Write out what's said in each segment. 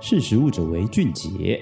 识时务者为俊杰。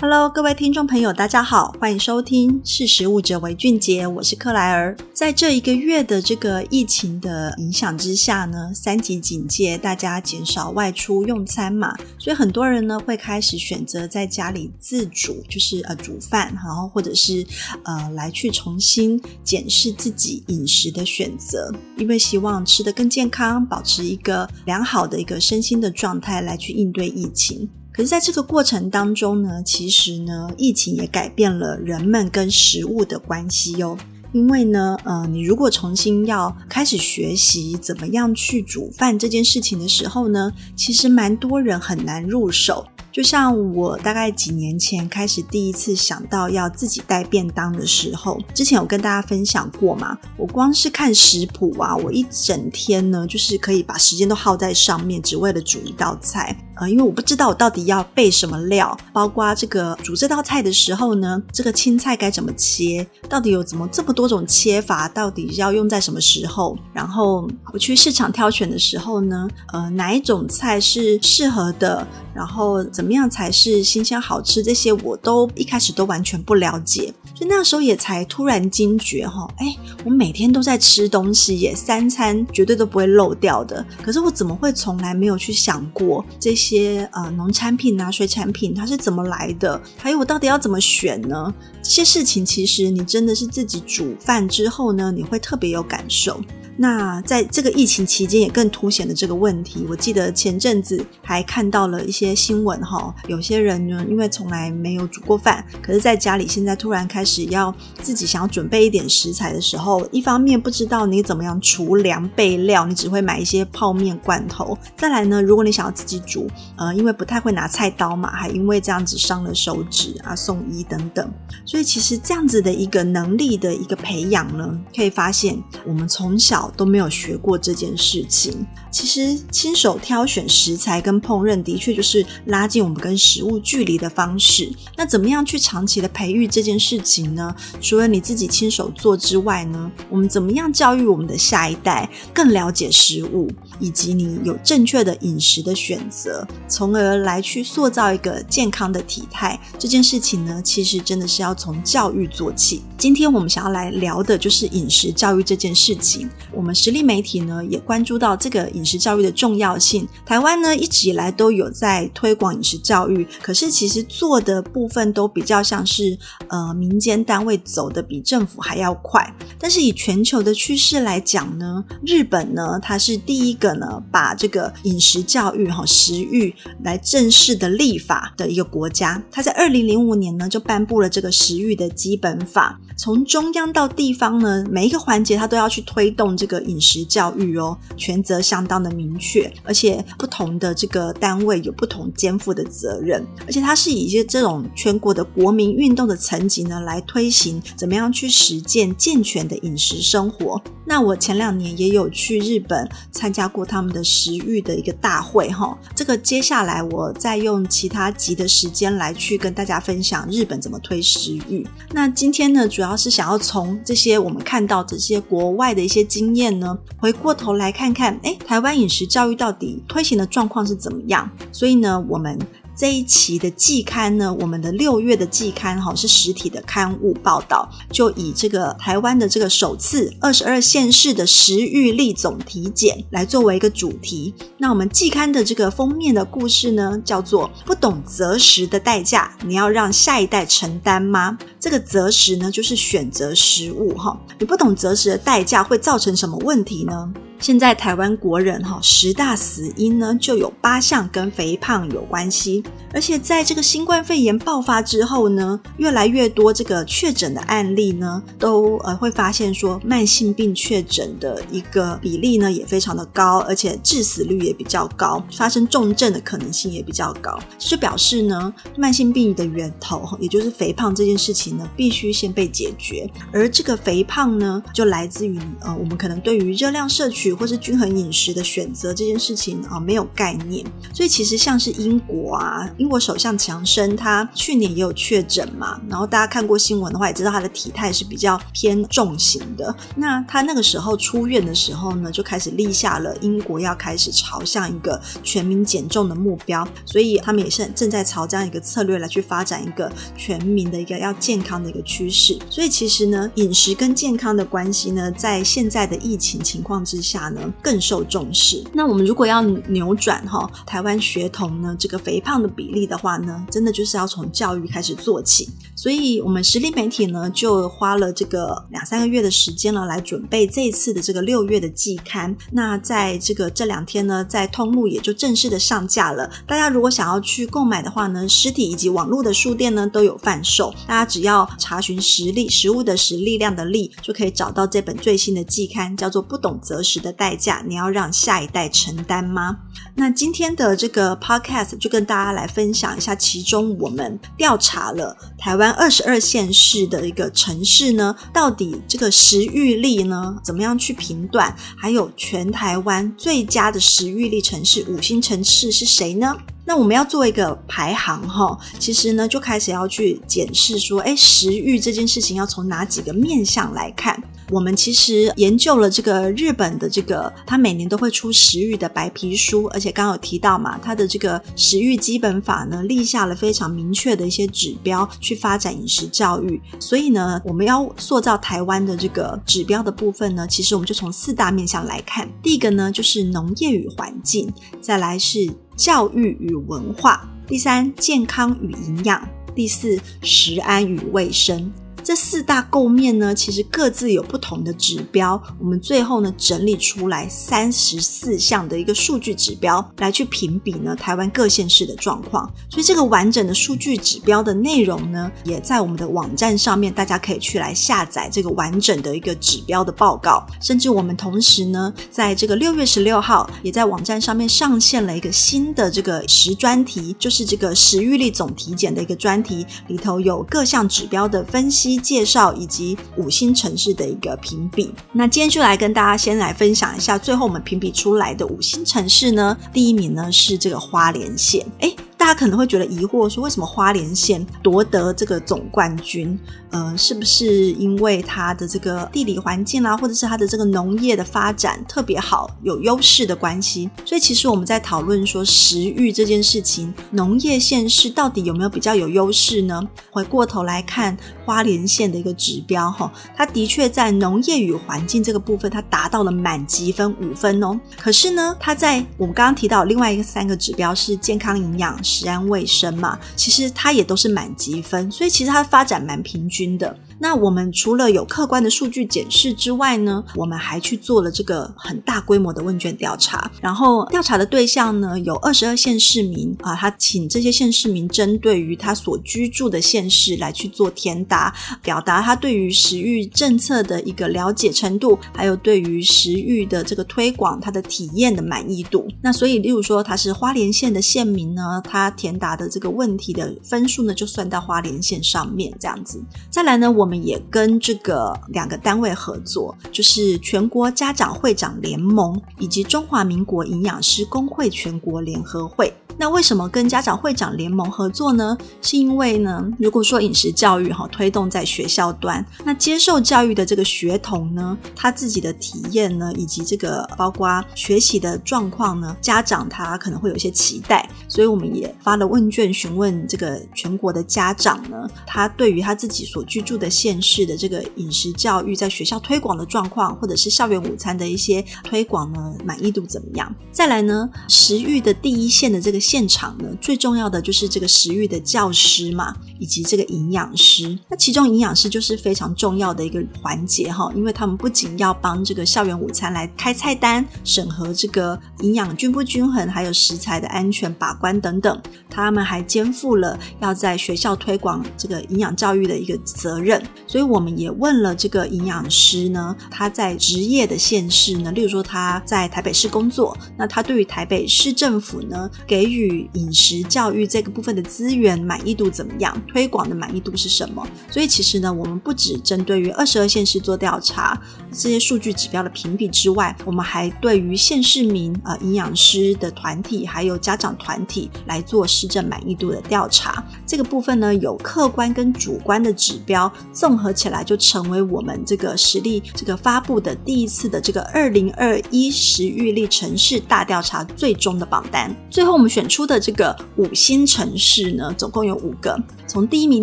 Hello，各位听众朋友，大家好，欢迎收听《识食物者为俊杰》，我是克莱尔。在这一个月的这个疫情的影响之下呢，三级警戒，大家减少外出用餐嘛，所以很多人呢会开始选择在家里自煮，就是呃煮饭，然后或者是呃来去重新检视自己饮食的选择，因为希望吃得更健康，保持一个良好的一个身心的状态来去应对疫情。可是，在这个过程当中呢，其实呢，疫情也改变了人们跟食物的关系哟。因为呢，呃，你如果重新要开始学习怎么样去煮饭这件事情的时候呢，其实蛮多人很难入手。就像我大概几年前开始第一次想到要自己带便当的时候，之前有跟大家分享过嘛，我光是看食谱啊，我一整天呢，就是可以把时间都耗在上面，只为了煮一道菜。呃，因为我不知道我到底要备什么料，包括这个煮这道菜的时候呢，这个青菜该怎么切，到底有怎么这么多种切法，到底要用在什么时候？然后我去市场挑选的时候呢，呃，哪一种菜是适合的？然后怎么样才是新鲜好吃？这些我都一开始都完全不了解，所以那时候也才突然惊觉哈，哎，我每天都在吃东西耶，三餐绝对都不会漏掉的。可是我怎么会从来没有去想过这些些呃农产品啊、水产品它是怎么来的？还有我到底要怎么选呢？这些事情其实你真的是自己煮饭之后呢，你会特别有感受。那在这个疫情期间，也更凸显了这个问题。我记得前阵子还看到了一些新闻，哈，有些人呢，因为从来没有煮过饭，可是在家里现在突然开始要自己想要准备一点食材的时候，一方面不知道你怎么样储粮备料，你只会买一些泡面罐头。再来呢，如果你想要自己煮，呃，因为不太会拿菜刀嘛，还因为这样子伤了手指啊，送医等等。所以其实这样子的一个能力的一个培养呢，可以发现我们从小。都没有学过这件事情。其实亲手挑选食材跟烹饪，的确就是拉近我们跟食物距离的方式。那怎么样去长期的培育这件事情呢？除了你自己亲手做之外呢，我们怎么样教育我们的下一代更了解食物，以及你有正确的饮食的选择，从而来去塑造一个健康的体态？这件事情呢，其实真的是要从教育做起。今天我们想要来聊的就是饮食教育这件事情。我们实力媒体呢也关注到这个饮食教育的重要性。台湾呢一直以来都有在推广饮食教育，可是其实做的部分都比较像是呃民间单位走的比政府还要快。但是以全球的趋势来讲呢，日本呢它是第一个呢把这个饮食教育哈食欲育来正式的立法的一个国家。它在二零零五年呢就颁布了这个食育的基本法。从中央到地方呢，每一个环节它都要去推动这个饮食教育哦，权责相当的明确，而且不同的这个单位有不同肩负的责任，而且它是以一些这种全国的国民运动的层级呢来推行，怎么样去实践健全的饮食生活。那我前两年也有去日本参加过他们的食育的一个大会哈，这个接下来我再用其他集的时间来去跟大家分享日本怎么推食欲。那今天呢，主要。是想要从这些我们看到这些国外的一些经验呢，回过头来看看，哎，台湾饮食教育到底推行的状况是怎么样？所以呢，我们。这一期的季刊呢，我们的六月的季刊哈是实体的刊物报道，就以这个台湾的这个首次二十二县市的食育力总体检来作为一个主题。那我们季刊的这个封面的故事呢，叫做“不懂择食的代价，你要让下一代承担吗？”这个择食呢，就是选择食物哈。你不懂择食的代价会造成什么问题呢？现在台湾国人哈十大死因呢，就有八项跟肥胖有关系，而且在这个新冠肺炎爆发之后呢，越来越多这个确诊的案例呢，都呃会发现说慢性病确诊的一个比例呢也非常的高，而且致死率也比较高，发生重症的可能性也比较高，这就表示呢慢性病的源头，也就是肥胖这件事情呢，必须先被解决，而这个肥胖呢，就来自于呃我们可能对于热量摄取。取或是均衡饮食的选择这件事情啊没有概念。所以其实像是英国啊，英国首相强生他去年也有确诊嘛，然后大家看过新闻的话也知道他的体态是比较偏重型的。那他那个时候出院的时候呢，就开始立下了英国要开始朝向一个全民减重的目标，所以他们也是正在朝这样一个策略来去发展一个全民的一个要健康的一个趋势。所以其实呢，饮食跟健康的关系呢，在现在的疫情情况之下呢，更受重视。那我们如果要扭转哈台湾学童呢这个肥胖的比例的话呢，真的就是要从教育开始做起。所以我们实力媒体呢就花了这个两三个月的时间了，来准备这一次的这个六月的季刊。那在这个这两天呢，在通路也就正式的上架了。大家如果想要去购买的话呢，实体以及网络的书店呢都有贩售。大家只要查询实力，食物的实，力量的力，就可以找到这本最新的季刊，叫做《不懂择食的代价》，你要让下一代承担吗？那今天的这个 podcast 就跟大家来分享一下，其中我们调查了台湾二十二县市的一个城市呢，到底这个食欲力呢，怎么样去评断？还有全台湾最佳的食欲力城市五星城市是谁呢？那我们要做一个排行哈，其实呢就开始要去检视说，诶，食欲这件事情要从哪几个面向来看？我们其实研究了这个日本的这个，他每年都会出食育的白皮书，而且刚刚有提到嘛，他的这个食育基本法呢，立下了非常明确的一些指标去发展饮食教育。所以呢，我们要塑造台湾的这个指标的部分呢，其实我们就从四大面向来看。第一个呢，就是农业与环境；再来是教育与文化；第三，健康与营养；第四，食安与卫生。这四大构面呢，其实各自有不同的指标。我们最后呢，整理出来三十四项的一个数据指标，来去评比呢台湾各县市的状况。所以这个完整的数据指标的内容呢，也在我们的网站上面，大家可以去来下载这个完整的一个指标的报告。甚至我们同时呢，在这个六月十六号，也在网站上面上线了一个新的这个食专题，就是这个食欲力总体检的一个专题，里头有各项指标的分析。介绍以及五星城市的一个评比，那今天就来跟大家先来分享一下，最后我们评比出来的五星城市呢，第一名呢是这个花莲县，诶大家可能会觉得疑惑，说为什么花莲县夺得这个总冠军？呃，是不是因为它的这个地理环境啦、啊，或者是它的这个农业的发展特别好，有优势的关系？所以其实我们在讨论说食欲这件事情，农业县市到底有没有比较有优势呢？回过头来看花莲县的一个指标，哈，它的确在农业与环境这个部分，它达到了满级分五分哦。可是呢，它在我们刚刚提到另外一个三个指标是健康营养。食安卫生嘛，其实它也都是满积分，所以其实它发展蛮平均的。那我们除了有客观的数据检视之外呢，我们还去做了这个很大规模的问卷调查。然后调查的对象呢，有二十二县市民啊，他请这些县市民针对于他所居住的县市来去做填答，表达他对于食育政策的一个了解程度，还有对于食育的这个推广他的体验的满意度。那所以，例如说他是花莲县的县民呢，他填答的这个问题的分数呢，就算到花莲县上面这样子。再来呢，我。我们也跟这个两个单位合作，就是全国家长会长联盟以及中华民国营养师工会全国联合会。那为什么跟家长会长联盟合作呢？是因为呢，如果说饮食教育哈推动在学校端，那接受教育的这个学童呢，他自己的体验呢，以及这个包括学习的状况呢，家长他可能会有一些期待，所以我们也发了问卷询问这个全国的家长呢，他对于他自己所居住的县市的这个饮食教育在学校推广的状况，或者是校园午餐的一些推广呢，满意度怎么样？再来呢，食育的第一线的这个。现场呢，最重要的就是这个食育的教师嘛，以及这个营养师。那其中营养师就是非常重要的一个环节哈，因为他们不仅要帮这个校园午餐来开菜单、审核这个营养均不均衡，还有食材的安全把关等等，他们还肩负了要在学校推广这个营养教育的一个责任。所以我们也问了这个营养师呢，他在职业的县市呢，例如说他在台北市工作，那他对于台北市政府呢给予饮食教育这个部分的资源满意度怎么样？推广的满意度是什么？所以其实呢，我们不只针对于二十二县市做调查这些数据指标的评比之外，我们还对于县市民呃营养师的团体还有家长团体来做施政满意度的调查。这个部分呢，有客观跟主观的指标综合起来，就成为我们这个实力这个发布的第一次的这个二零二一食育力城市大调查最终的榜单。最后我们选出的这个五星城市呢，总共有五个，从第一名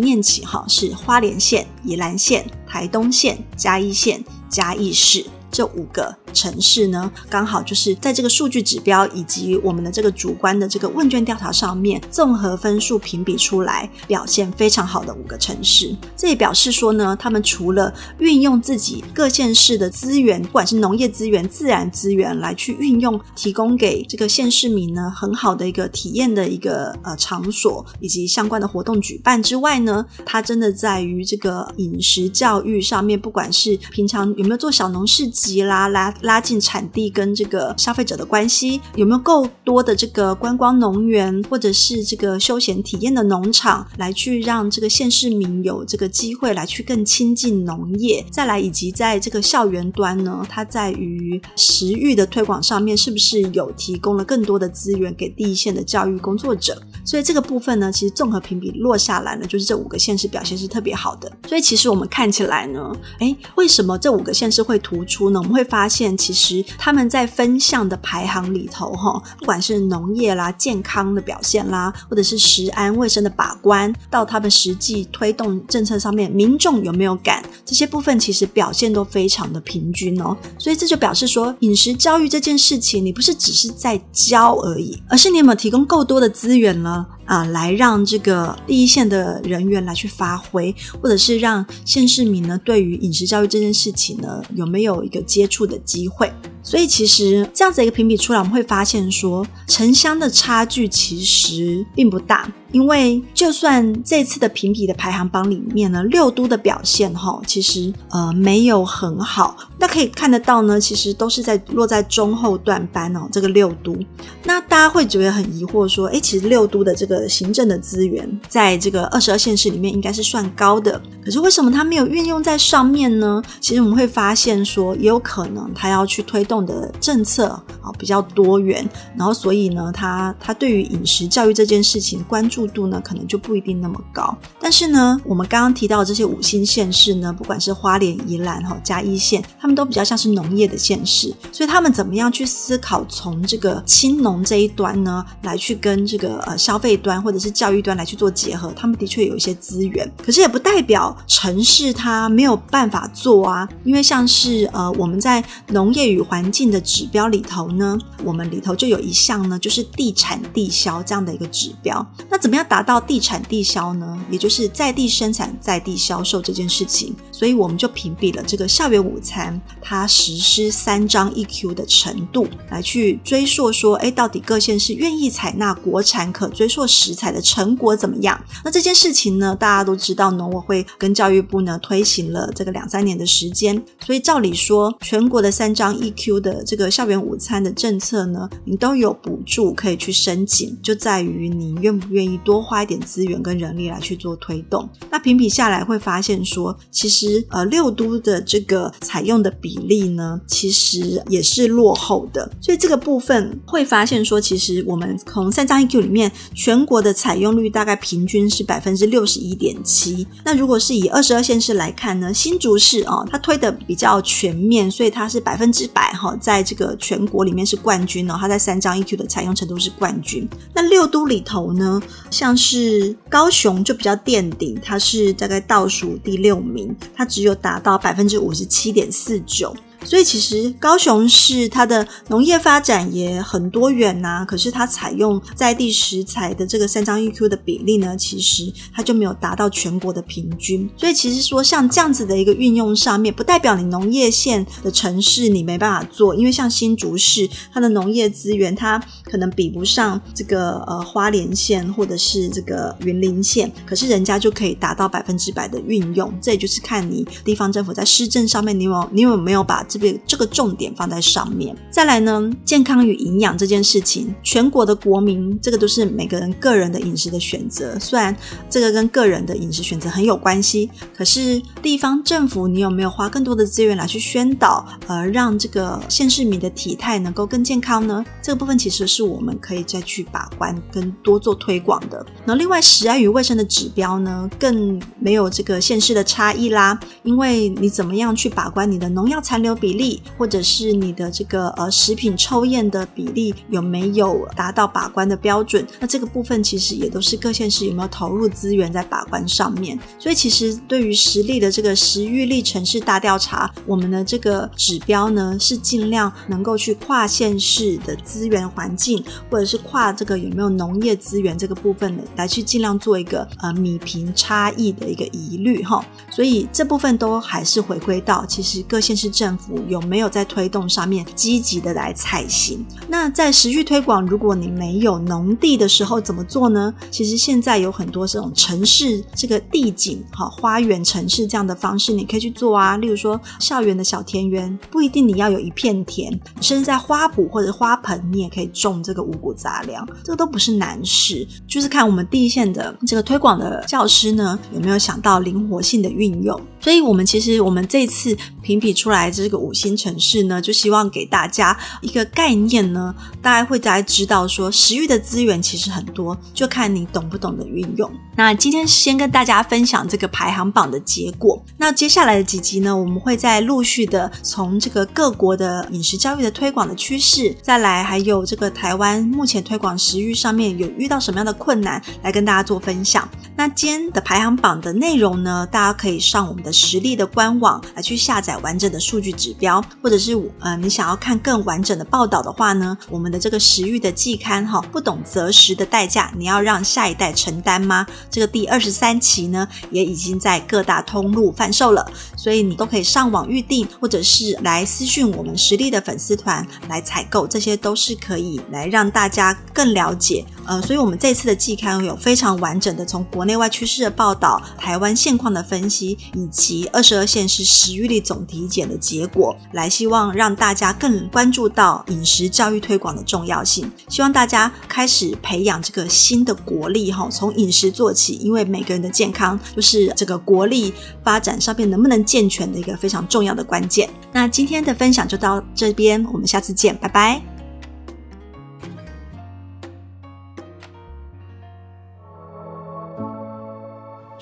念起哈，是花莲县、宜兰县、台东县、嘉义县、嘉义市。这五个城市呢，刚好就是在这个数据指标以及我们的这个主观的这个问卷调查上面，综合分数评比出来表现非常好的五个城市。这也表示说呢，他们除了运用自己各县市的资源，不管是农业资源、自然资源来去运用，提供给这个县市民呢很好的一个体验的一个呃场所以及相关的活动举办之外呢，它真的在于这个饮食教育上面，不管是平常有没有做小农市集。及拉拉拉近产地跟这个消费者的关系，有没有够多的这个观光农园或者是这个休闲体验的农场，来去让这个县市民有这个机会来去更亲近农业？再来，以及在这个校园端呢，它在于食育的推广上面，是不是有提供了更多的资源给第一线的教育工作者？所以这个部分呢，其实综合评比落下来呢，就是这五个县市表现是特别好的。所以其实我们看起来呢，诶，为什么这五个县市会突出呢？我们会发现，其实他们在分项的排行里头，哈，不管是农业啦、健康的表现啦，或者是食安卫生的把关，到他们实际推动政策上面，民众有没有感，这些部分其实表现都非常的平均哦。所以这就表示说，饮食教育这件事情，你不是只是在教而已，而是你有没有提供够多的资源呢？啊，来让这个第一线的人员来去发挥，或者是让县市民呢，对于饮食教育这件事情呢，有没有一个接触的机会？所以其实这样子一个评比出来，我们会发现说，城乡的差距其实并不大。因为就算这次的评比的排行榜里面呢，六都的表现哈，其实呃没有很好。那可以看得到呢，其实都是在落在中后段班哦。这个六都，那大家会觉得很疑惑说，诶，其实六都的这个行政的资源，在这个二十二县市里面应该是算高的，可是为什么它没有运用在上面呢？其实我们会发现说，也有可能它要去推动的政策啊比较多元，然后所以呢，他他对于饮食教育这件事情关注。度呢，可能就不一定那么高，但是呢，我们刚刚提到的这些五星县市呢，不管是花莲、宜兰哈、嘉义县，他们都比较像是农业的县市，所以他们怎么样去思考从这个青农这一端呢，来去跟这个呃消费端或者是教育端来去做结合，他们的确有一些资源，可是也不代表城市它没有办法做啊，因为像是呃我们在农业与环环境的指标里头呢，我们里头就有一项呢，就是地产地销这样的一个指标，那怎么样达到地产地销呢？也就是在地生产、在地销售这件事情，所以我们就评比了这个校园午餐它实施三张 EQ 的程度，来去追溯说，哎，到底各县市愿意采纳国产可追溯食材的成果怎么样？那这件事情呢，大家都知道，农委会跟教育部呢推行了这个两三年的时间，所以照理说，全国的三张 EQ 的这个校园午餐的政策呢，你都有补助可以去申请，就在于你愿不愿意。多花一点资源跟人力来去做推动，那评比下来会发现说，其实呃六都的这个采用的比例呢，其实也是落后的。所以这个部分会发现说，其实我们从三张 EQ 里面，全国的采用率大概平均是百分之六十一点七。那如果是以二十二县市来看呢，新竹市哦，它推的比较全面，所以它是百分之百哈，在这个全国里面是冠军哦，它在三张 EQ 的采用程度是冠军。那六都里头呢，像是高雄就比较垫底，它是大概倒数第六名，它只有达到百分之五十七点四九。所以其实高雄市它的农业发展也很多元呐、可是它采用在地食材的这个三张 EQ 的比例呢，其实它就没有达到全国的平均。所以其实说像这样子的一个运用上面，不代表你农业县的城市你没办法做，因为像新竹市它的农业资源它可能比不上这个呃花莲县或者是这个云林县，可是人家就可以达到百分之百的运用。这也就是看你地方政府在施政上面，你有你有没有把这边这个重点放在上面。再来呢，健康与营养这件事情，全国的国民这个都是每个人个人的饮食的选择。虽然这个跟个人的饮食选择很有关系，可是地方政府你有没有花更多的资源来去宣导，呃，让这个县市民的体态能够更健康呢？这个部分其实是我们可以再去把关跟多做推广的。那另外，食安与卫生的指标呢，更没有这个县市的差异啦，因为你怎么样去把关你的农药残留比例，或者是你的这个呃食品抽验的比例有没有达到把关的标准？那这个部分其实也都是各县市有没有投入资源在把关上面。所以其实对于实力的这个食育力城市大调查，我们的这个指标呢，是尽量能够去跨县市的资源环境，或者是跨这个有没有农业资源这个部分的来去尽量做一个呃米平差异的一个疑虑哈。所以这部分都还是回归到其实各县市政府有没有在推动上面积极的来采行。那在持续推广，如果你没有农地的时候怎么做呢？其实现在有很多这种城市这个地景哈花园城市这样的方式，你可以去做啊。例如说校园的小田园，不一定你要有一片田，甚至在花圃或者花盆，你也可以种这个五谷杂粮，这个都不是难事，就是看我们第一线的这个推广的教师呢，有没有想到灵活性的运用。所以，我们其实我们这次评比出来这个五星城市呢，就希望给大家一个概念呢，大家会大家知道说，食欲的资源其实很多，就看你懂不懂得运用。那今天先跟大家分享这个排行榜的结果。那接下来的几集呢，我们会再陆续的从这个各国的饮食教育的推广的趋势，再来还有这个台湾目前推广食欲上面有遇到什么样的困难，来跟大家做分享。那今天的排行榜的内容呢，大家可以上我们的实力的官网来去下载完整的数据指标，或者是呃你想要看更完整的报道的话呢，我们的这个食欲的季刊哈，不懂择食的代价，你要让下一代承担吗？这个第二十三期呢，也已经在各大通路贩售了，所以你都可以上网预订，或者是来私讯我们实力的粉丝团来采购，这些都是可以来让大家更了解。呃，所以我们这次的季刊有非常完整的从国内外趋势的报道、台湾现况的分析，以及二十二县市食育力总体检的结果，来希望让大家更关注到饮食教育推广的重要性。希望大家开始培养这个新的国力哈，从饮食做起，因为每个人的健康就是这个国力发展上面能不能健全的一个非常重要的关键。那今天的分享就到这边，我们下次见，拜拜。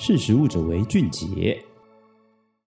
识时务者为俊杰。